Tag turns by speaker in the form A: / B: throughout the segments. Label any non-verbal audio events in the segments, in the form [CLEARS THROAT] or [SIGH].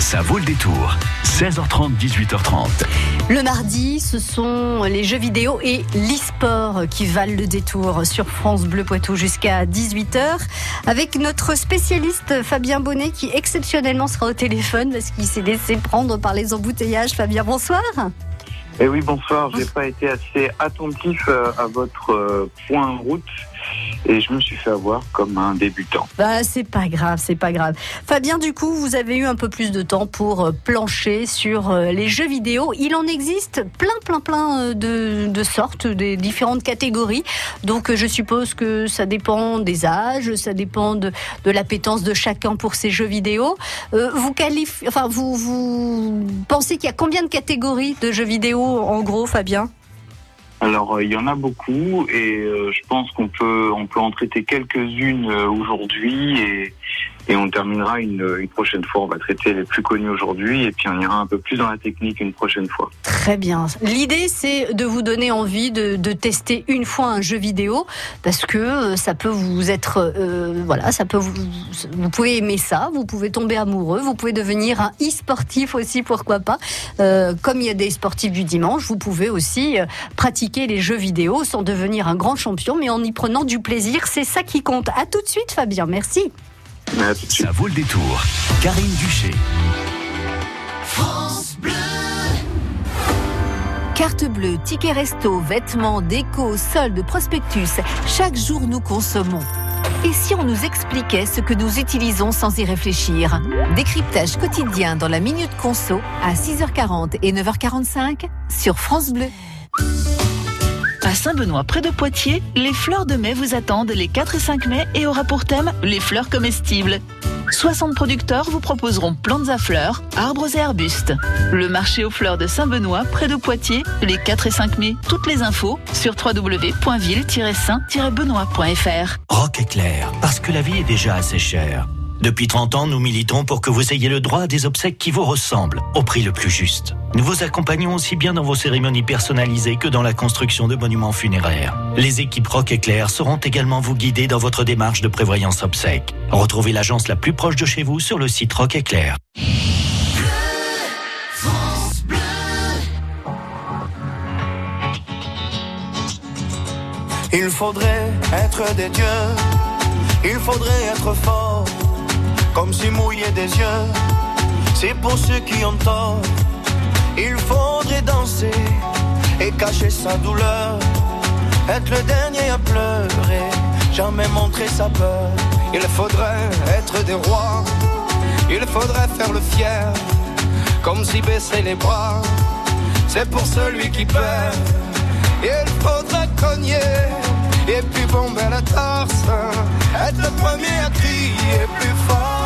A: Ça vaut le détour. 16h30, 18h30.
B: Le mardi, ce sont les jeux vidéo et l'e-sport qui valent le détour sur France Bleu Poitou jusqu'à 18h avec notre spécialiste Fabien Bonnet qui exceptionnellement sera au téléphone parce qu'il s'est laissé prendre par les embouteillages. Fabien, bonsoir.
C: Eh oui, bonsoir. J'ai pas été assez attentif euh, à votre euh, point en route et je me suis fait avoir comme un débutant.
B: Bah, c'est pas grave, c'est pas grave. Fabien, du coup, vous avez eu un peu plus de temps pour euh, plancher sur euh, les jeux vidéo. Il en existe plein, plein, plein euh, de, sortes, des différentes catégories. Donc, je suppose que ça dépend des âges, ça dépend de, de l'appétence de chacun pour ces jeux vidéo. vous qualifiez, enfin, vous, vous pensez qu'il y a combien de catégories de jeux vidéo en gros, Fabien?
C: Alors il y en a beaucoup et je pense qu'on peut on peut en traiter quelques-unes aujourd'hui et et on terminera une, prochaine fois. On va traiter les plus connus aujourd'hui et puis on ira un peu plus dans la technique une prochaine fois.
B: Très bien. L'idée, c'est de vous donner envie de, tester une fois un jeu vidéo parce que euh, ça peut vous être, euh, voilà, ça peut vous, vous pouvez aimer ça, vous pouvez tomber amoureux, vous pouvez devenir un e-sportif aussi, pourquoi pas. Euh, comme il y a des sportifs du dimanche, vous pouvez aussi pratiquer les jeux vidéo sans devenir un grand champion, mais en y prenant du plaisir. C'est ça qui compte. À tout de suite, Fabien. Merci.
A: Ça vaut le détour. Karine Duché.
D: France Bleu.
E: Carte bleue, ticket resto, vêtements, déco, soldes, prospectus. Chaque jour, nous consommons. Et si on nous expliquait ce que nous utilisons sans y réfléchir? Décryptage quotidien dans la Minute Conso à 6h40 et 9h45 sur France Bleu.
F: À Saint-Benoît, près de Poitiers, les fleurs de mai vous attendent les 4 et 5 mai et aura pour thème les fleurs comestibles. 60 producteurs vous proposeront plantes à fleurs, arbres et arbustes. Le marché aux fleurs de Saint-Benoît, près de Poitiers, les 4 et 5 mai. Toutes les infos sur www.ville-saint-benoît.fr.
G: Rock éclair, parce que la vie est déjà assez chère. Depuis 30 ans, nous militons pour que vous ayez le droit à des obsèques qui vous ressemblent, au prix le plus juste. Nous vous accompagnons aussi bien dans vos cérémonies personnalisées que dans la construction de monuments funéraires. Les équipes Rock Éclair seront également vous guider dans votre démarche de prévoyance obsèques. Retrouvez l'agence la plus proche de chez vous sur le site Rock Éclair.
H: Il faudrait être des dieux, il faudrait être fort comme si mouiller des yeux, c'est pour ceux qui ont tort. Il faudrait danser et cacher sa douleur, être le dernier à pleurer, jamais montrer sa peur. Il faudrait être des rois, il faudrait faire le fier, comme si baisser les bras, c'est pour celui qui perd. Il faudrait cogner et puis bomber la torse, être le premier à crier plus fort.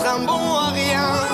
H: être un bon à rien.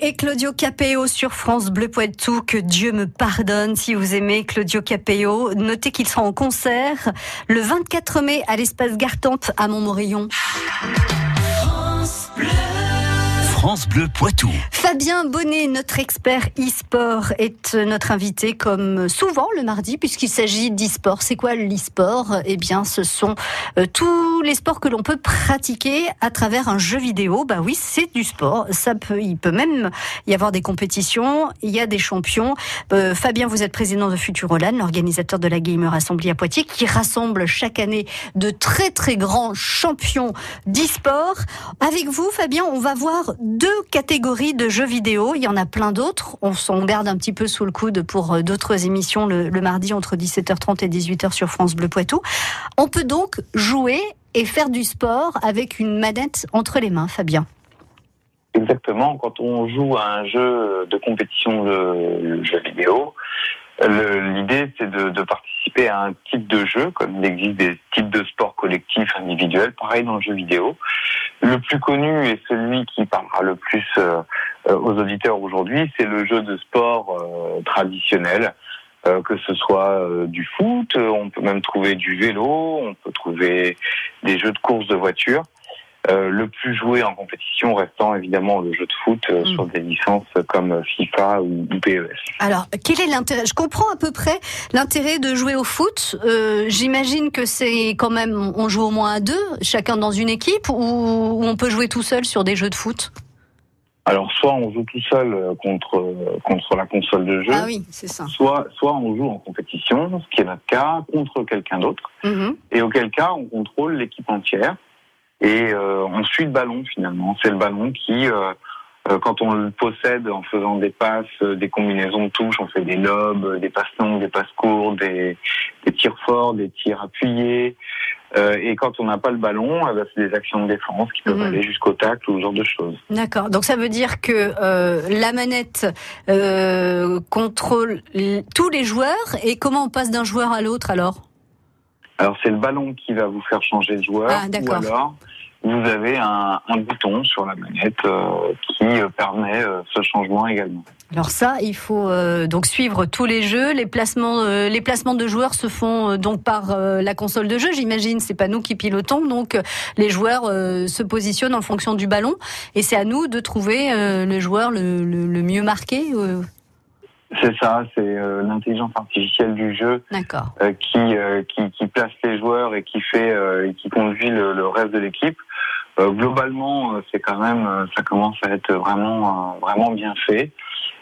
B: Et Claudio Capeo sur France Bleu Poitou. Que Dieu me pardonne si vous aimez Claudio Capeo. Notez qu'il sera en concert le 24 mai à l'espace Gartempe à Montmorillon.
A: France Bleu Poitou.
B: Fabien Bonnet, notre expert e-sport, est notre invité comme souvent le mardi puisqu'il s'agit d'e-sport. C'est quoi l'e-sport? Eh bien, ce sont euh, tous les sports que l'on peut pratiquer à travers un jeu vidéo. Bah oui, c'est du sport. Ça peut, il peut même y avoir des compétitions. Il y a des champions. Euh, Fabien, vous êtes président de Futuroland, l'organisateur de la Gamer Assembly à Poitiers, qui rassemble chaque année de très très grands champions d'e-sport. Avec vous, Fabien, on va voir deux catégories de jeux vidéo. Il y en a plein d'autres. On s'en garde un petit peu sous le coude pour euh, d'autres émissions le, le mardi entre 17h30 et 18h sur France Bleu Poitou. On peut donc jouer et faire du sport avec une manette entre les mains, Fabien.
C: Exactement. Quand on joue à un jeu de compétition de jeu vidéo, le- l'idée c'est de, de participer à un type de jeu, comme il existe des types de sports collectifs, individuels, pareil dans le jeu vidéo. Le plus connu et celui qui parlera le plus euh, euh, aux auditeurs aujourd'hui, c'est le jeu de sport euh, traditionnel. euh, que ce soit euh, du foot, on peut même trouver du vélo, on peut trouver des jeux de course de voiture. Euh, le plus joué en compétition restant évidemment le jeu de foot euh,
B: Mm.
C: sur des licences comme FIFA ou, ou PES.
B: Alors, quel est l'intérêt? Je comprends à peu près l'intérêt de jouer au foot. Euh, J'imagine que c'est quand même, on joue au moins à deux, chacun dans une équipe, ou, ou on peut jouer tout seul sur des jeux de foot?
C: Alors soit on joue tout seul euh, contre euh, contre la console de jeu,
B: Ah oui, c'est ça.
C: soit soit on joue en compétition, ce qui est notre cas, contre quelqu'un d'autre,
B: Mhm.
C: et auquel cas on contrôle l'équipe entière et euh, on suit le ballon finalement. C'est le ballon qui euh, euh, quand on le possède en faisant des passes, des combinaisons de touches, on fait des lobes, des passes longues, des passes courtes, des, des tirs forts, des tirs appuyés. Euh, et quand on n'a pas le ballon, eh ben, c'est des actions de défense qui peuvent
B: Mhm.
C: aller jusqu'au tacle ou ce genre de choses.
B: D'accord. Donc ça veut dire que euh, la manette euh, contrôle tous les joueurs. Et comment on passe d'un joueur à l'autre alors?
C: Alors c'est le ballon qui va vous faire changer de joueur,
B: Ah,
C: ou alors vous avez un, un bouton sur la manette euh, qui euh, permet euh, ce changement également.
B: Alors ça, il faut euh, donc suivre tous les jeux. Les placements, les placements de joueurs se font donc par la console de jeu, j'imagine. C'est pas nous qui pilotons, donc les joueurs se positionnent en fonction du ballon, et c'est à nous de trouver le joueur le, le- le mieux marqué.
C: C'est ça, c'est euh, l'intelligence artificielle du jeu euh, qui, euh, qui qui place les joueurs et qui fait euh, et qui conduit le, le reste de l'équipe. Euh, globalement, euh, c'est quand même euh, ça commence à être vraiment vraiment bien fait.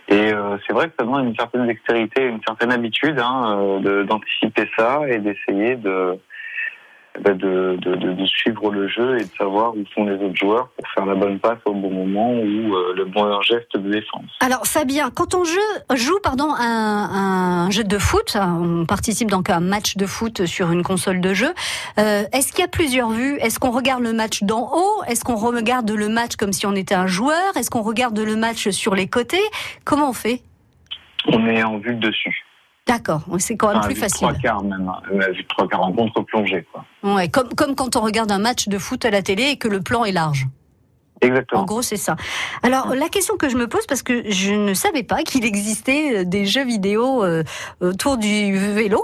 C: Et euh, c'est vrai que ça demande une certaine dextérité, une certaine habitude hein, euh, d'anticiper ça et d'essayer de, de, de, suivre le jeu et de savoir où sont les autres joueurs pour faire la bonne passe au bon moment ou euh, le bon geste de défense.
B: Alors Fabien, quand on joue pardon un, un jeu de foot, on participe donc à un match de foot sur une console de jeu. euh, Est-ce qu'il y a plusieurs vues? Est-ce qu'on regarde le match d'en haut? Est-ce qu'on regarde le match comme si on était un joueur? Est-ce qu'on regarde le match sur les côtés? Comment on fait?
C: On est en vue de dessus.
B: D'accord, c'est quand même
C: Enfin,
B: plus facile.
C: Trois quarts même, trois quarts en contre-plongée. quoi.
B: Ouais, comme, comme quand on regarde un match de foot à la télé et que le plan est large. En
C: Exactement.
B: gros, c'est ça. Alors, la question que je me pose, parce que je ne savais pas qu'il existait des jeux vidéo euh, autour du vélo,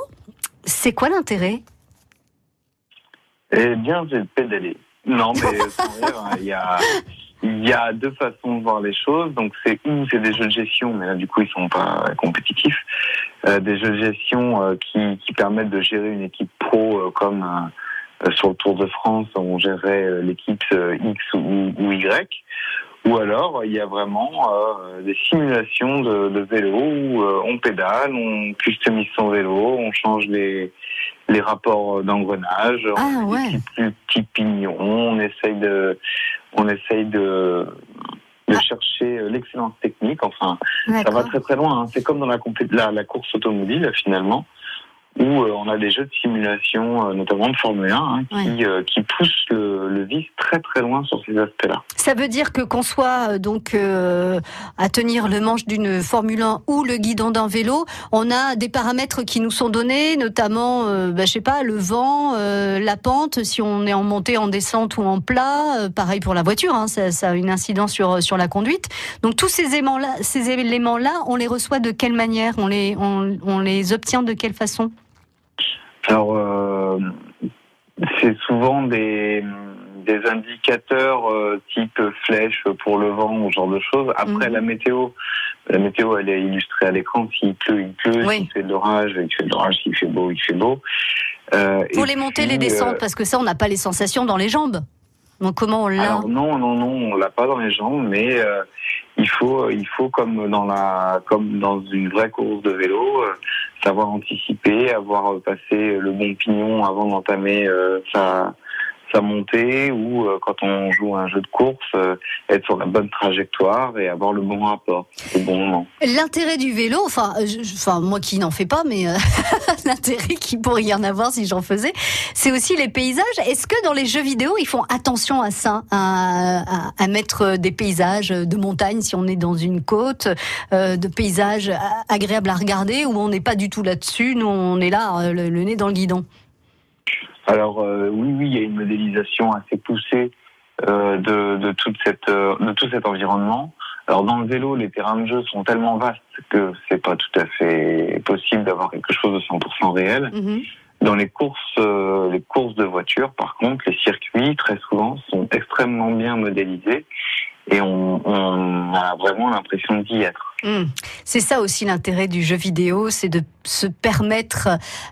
B: c'est quoi l'intérêt?
C: Eh bien, j'ai pédalé. Non, mais [LAUGHS] sans rire, hein, il y a, il y a deux façons de voir les choses. Donc, c'est ou c'est des jeux de gestion, mais là, du coup, ils sont pas compétitifs. Euh, des jeux de gestion euh, qui, qui permettent de gérer une équipe pro euh, comme euh, sur le Tour de France, on gérait euh, l'équipe euh, X ou, ou Y. Ou alors, il y a vraiment euh, des simulations de, de vélo où euh, on pédale, on customise son vélo, on change les, les rapports d'engrenage,
B: Ah,
C: on
B: ouais.
C: des petits, plus petits pignons, on essaye de, on essaye de, de
B: Ah.
C: chercher euh, l'excellence technique. Enfin, ça va très très loin. hein. C'est comme dans la, compé- la, la course automobile finalement, où euh, on a des jeux de simulation, euh, notamment de Formule 1, hein, qui, euh, qui poussent le, le vice très très loin sur ces aspects-là.
B: Ça veut dire que qu'on soit donc euh, à tenir le manche d'une Formule 1 ou le guidon d'un vélo, on a des paramètres qui nous sont donnés, notamment, euh, bah, je sais pas, le vent, euh, la pente, si on est en montée, en descente ou en plat. pareil pour la voiture, hein, ça, ça a une incidence sur sur la conduite. Donc tous ces éléments-là, ces éléments-là, on les reçoit de quelle manière? On les on, on les obtient de quelle façon?
C: Alors, euh, c'est souvent des, des indicateurs euh, type flèche pour le vent ou ce genre de choses. Après,
B: Mhm.
C: la météo, la météo, elle est illustrée à l'écran. S'il pleut, il pleut.
B: Oui.
C: S'il fait de l'orage, il fait de l'orage. S'il fait beau, il fait beau. Euh,
B: Pour les montées,
C: puis,
B: les descentes,
C: euh,
B: parce que ça, on n'a pas les sensations dans les jambes. Donc comment on l'a
C: non, non, non, on l'a pas dans les jambes, mais il faut, il faut comme dans la, comme dans une vraie course de vélo, euh, savoir anticiper, avoir passé le bon pignon avant d'entamer euh, sa sa montée ou euh, quand on joue à un jeu de course, euh, être sur la bonne trajectoire et avoir le bon rapport au bon moment.
B: L'intérêt du vélo, enfin, euh, enfin moi qui n'en fais pas, mais [LAUGHS] l'intérêt qui pourrait y en avoir si j'en faisais, c'est aussi les paysages. Est-ce que dans les jeux vidéo, ils font attention à ça, à, mettre des paysages de montagne si on est dans une côte, de paysages agréables à regarder, ou on n'est pas du tout là-dessus, nous on est là, le nez dans le guidon.
C: Alors euh, oui, oui, il y a une modélisation assez poussée euh, de, de toute cette, euh, de tout cet environnement. Alors dans le vélo, les terrains de jeu sont tellement vastes que c'est pas tout à fait possible d'avoir quelque chose de 100% réel.
B: Mhm.
C: Dans les courses, euh, les courses de voitures, par contre, les circuits très souvent sont extrêmement bien modélisés et on, on a vraiment l'impression d'y être.
B: Hmm. C'est ça aussi l'intérêt du jeu vidéo, c'est de se permettre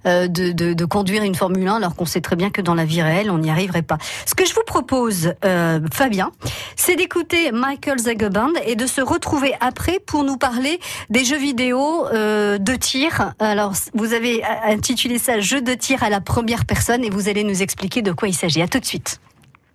B: euh, de, de- de conduire une Formule 1 alors qu'on sait très bien que dans la vie réelle, on n'y arriverait pas. Ce que je vous propose, euh, Fabien, c'est d'écouter Michael Zageband et de se retrouver après pour nous parler des jeux vidéo euh, de tir. Alors, vous avez intitulé ça Jeu de tir à la première personne et vous allez nous expliquer de quoi il s'agit. À tout de suite.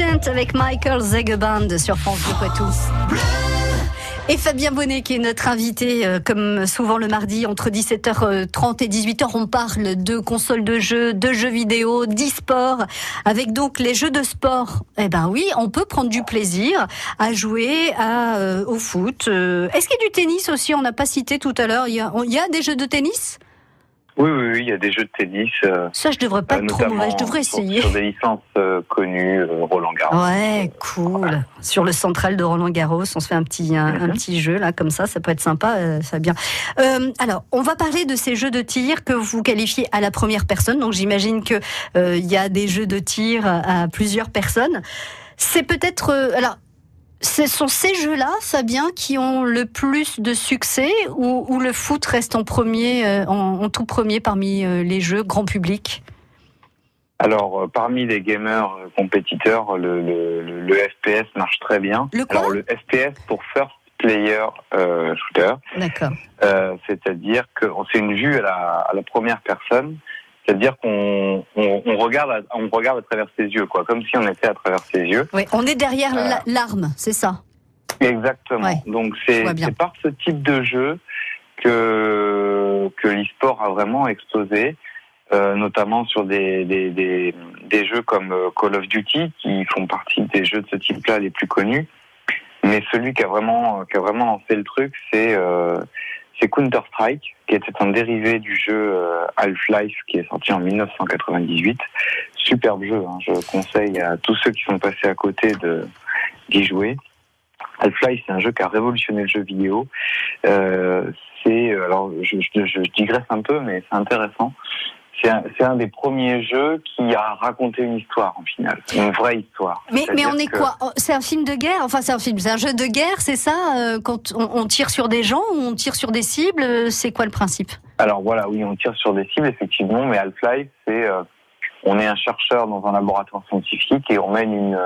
B: Avec Michael Zegeband sur France Bleu Poitou. Et Fabien Bonnet, qui est notre invité, euh, comme souvent le mardi, entre 17h30 et 18h, on parle de consoles de jeux, de jeux vidéo, d'e-sport, avec donc les jeux de sport. Eh ben oui, on peut prendre du plaisir à jouer euh, au foot. Euh, est-ce qu'il y a du tennis aussi? On n'a pas cité tout à l'heure. Il y a des jeux de tennis?
C: Oui, oui, oui, il y a des jeux de tennis. euh,
B: Ça, je devrais pas
C: euh,
B: être trop
C: notamment
B: mauvais. Je devrais
C: sur-
B: essayer.
C: Sur, des licences euh, connues, euh, Roland Garros.
B: Ouais, cool. Sur le central de Roland Garros, on se fait un petit un, un
C: Mhm.
B: petit jeu là comme ça, ça peut être sympa, euh, ça bien. Euh, alors, on va parler de ces jeux de tir que vous qualifiez à la première personne. Donc, j'imagine que euh, il y a des jeux de tir à, plusieurs personnes. C'est peut-être euh, alors. Ce sont ces jeux-là, Fabien, qui ont le plus de succès ou, ou le foot reste en premier, euh, en, en tout premier parmi euh, les jeux grand public?
C: Alors, euh, parmi les gamers compétiteurs, le, le, le- le FPS marche très bien.
B: Le quoi?
C: Alors, le FPS pour First Player euh, Shooter,
B: D'accord.
C: euh, c'est-à-dire que c'est une vue à la, à la première personne, c'est-à-dire qu'on on, on regarde, à, on regarde à travers ses yeux, quoi, comme si on était à travers ses yeux.
B: Oui, on est derrière
C: Euh,
B: la- l'arme, c'est ça?
C: Exactement.
B: Ouais.
C: Donc c'est par ce type de jeu que que l'e-sport a vraiment explosé, euh, notamment sur des, des, des, des jeux comme euh, Call of Duty qui font partie des jeux de ce type-là les plus connus. Mais celui qui a vraiment qui a vraiment lancé le truc, c'est euh, c'est Counter Strike, qui était un dérivé du jeu euh, Half-Life qui est sorti en 1998. Superbe jeu, hein. je conseille à tous ceux qui sont passés à côté d'y jouer. Half-Life, c'est un jeu qui a révolutionné le jeu vidéo. Euh, c'est euh, alors je digresse un peu, mais c'est intéressant. C'est un, des premiers jeux qui a raconté une histoire en finale, une vraie histoire.
B: Mais, on est
C: que-
B: quoi? Oh, C'est un film de guerre? Enfin, c'est un film, c'est un jeu de guerre, c'est ça? Euh, Quand on, on tire sur des gens ou on tire sur des cibles, euh, c'est quoi le principe?
C: Alors voilà, oui, on tire sur des cibles effectivement, mais Half-Life, c'est euh, on est un chercheur dans un laboratoire scientifique et on mène une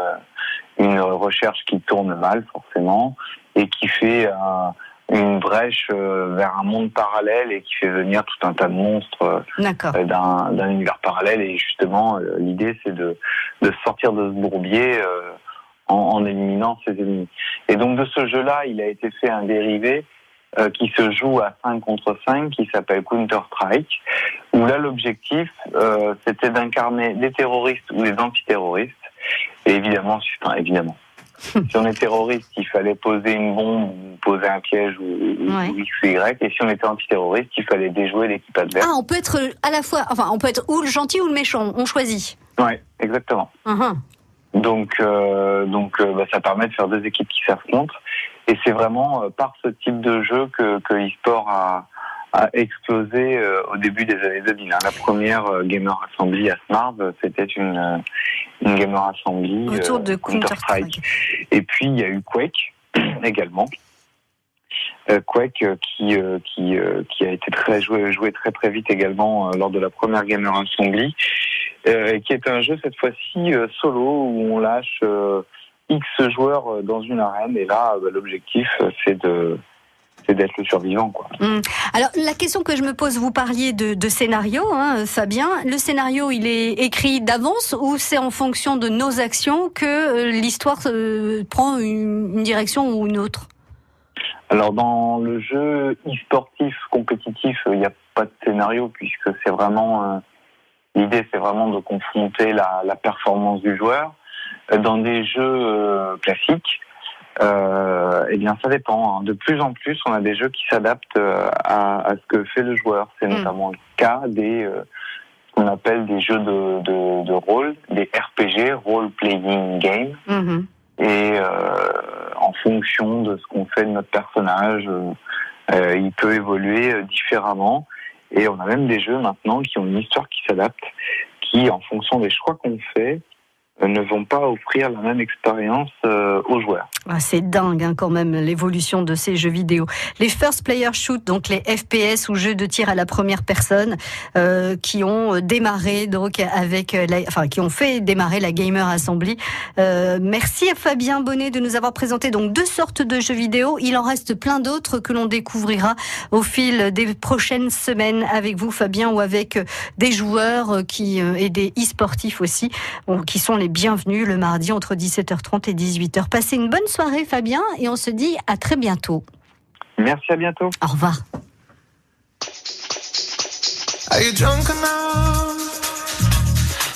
C: une recherche qui tourne mal forcément et qui fait euh, une brèche euh, vers un monde parallèle et qui fait venir tout un tas de monstres euh, d'un d'un univers parallèle. Et justement euh, l'idée c'est de de sortir de ce bourbier euh, en, en éliminant ses ennemis. Et donc de ce jeu-là, il a été fait un dérivé euh, qui se joue à 5 contre 5 qui s'appelle Counter Strike où là l'objectif euh, c'était d'incarner des terroristes ou des antiterroristes. Et évidemment enfin, évidemment [LAUGHS] si on est terroriste, il fallait poser une bombe ou poser un piège ou, ou-
B: Ouais.
C: ou X ou Y. Et si on était antiterroriste, il fallait déjouer l'équipe adverse.
B: Ah, on peut être à la fois, enfin, on peut être ou le gentil ou le méchant, on choisit.
C: Ouais, exactement.
B: Uhum.
C: Donc, euh, donc euh, bah, ça permet de faire deux équipes qui s'affrontent. Et c'est vraiment euh, par ce type de jeu que, que l'e-sport a, a explosé euh, au début des années 2000. hein. La première euh, Gamer Assembly à Smart, euh, c'était une, une Gamer Assembly
B: Autour de Counter-Strike.
C: Et puis il y a eu Quake [CLEARS THROAT] également. Quake qui qui qui a été très joué joué très très vite également lors de la première Gamer Assembly, qui est un jeu cette fois-ci solo où on lâche X joueurs dans une arène et là bah, l'objectif c'est de c'est d'être le survivant quoi.
B: Alors, la question que je me pose, vous parliez de, de scénario, hein, Fabien. Le scénario, il est écrit d'avance ou c'est en fonction de nos actions que euh, l'histoire euh, prend une, une direction ou une autre?
C: Alors dans le jeu e-sportif compétitif, il n'y a pas de scénario puisque c'est vraiment euh, l'idée, c'est vraiment de confronter la, la performance du joueur. Dans des jeux euh, classiques, euh, eh bien ça dépend. hein. De plus en plus, on a des jeux qui s'adaptent euh, à, à ce que fait le joueur. C'est
B: Mm.
C: notamment le cas des euh, qu'on appelle des jeux de, de, de rôle, des RPG, role playing game
B: Mhm.
C: et euh, en fonction de ce qu'on fait de notre personnage, euh, il peut évoluer différemment. Et on a même des jeux maintenant qui ont une histoire qui s'adapte, qui, en fonction des choix qu'on fait, ne vont pas offrir la même expérience euh, aux joueurs.
B: Ah, c'est dingue hein, quand même l'évolution de ces jeux vidéo. Les first player shoot, donc les FPS ou jeux de tir à la première personne, euh, qui ont démarré donc avec, la, enfin qui ont fait démarrer la Gamer Assembly. Euh, merci à Fabien Bonnet de nous avoir présenté donc deux sortes de jeux vidéo. Il en reste plein d'autres que l'on découvrira au fil des prochaines semaines avec vous, Fabien, ou avec des joueurs qui et des e-sportifs aussi, qui sont les bienvenue le mardi entre 17h30 et 18h. Passez une bonne soirée Fabien et on se dit à très bientôt.
C: Merci à bientôt.
B: Au revoir.
I: Are you drunk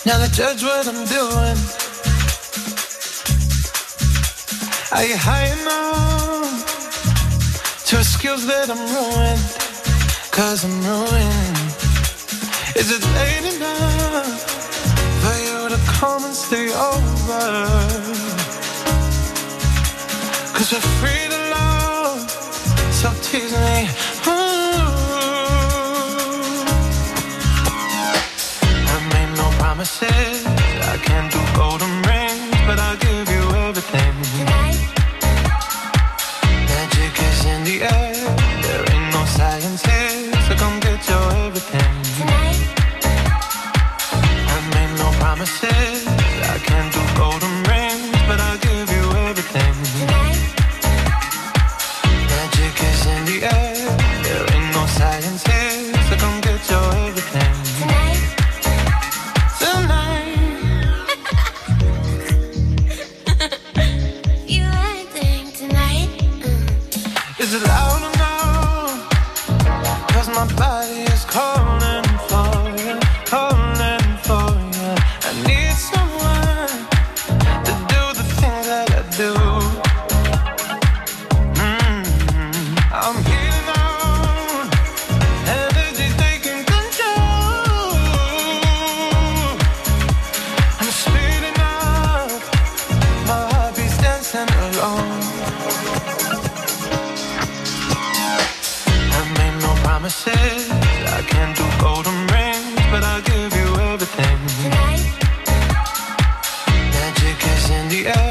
I: now judge what I'm doing? Are you high to excuse that I'm ruined? Cause I'm ruined. Is it late enough? come and stay over. Cause we're free to love, so tease me. Ooh. I made no promises. the air.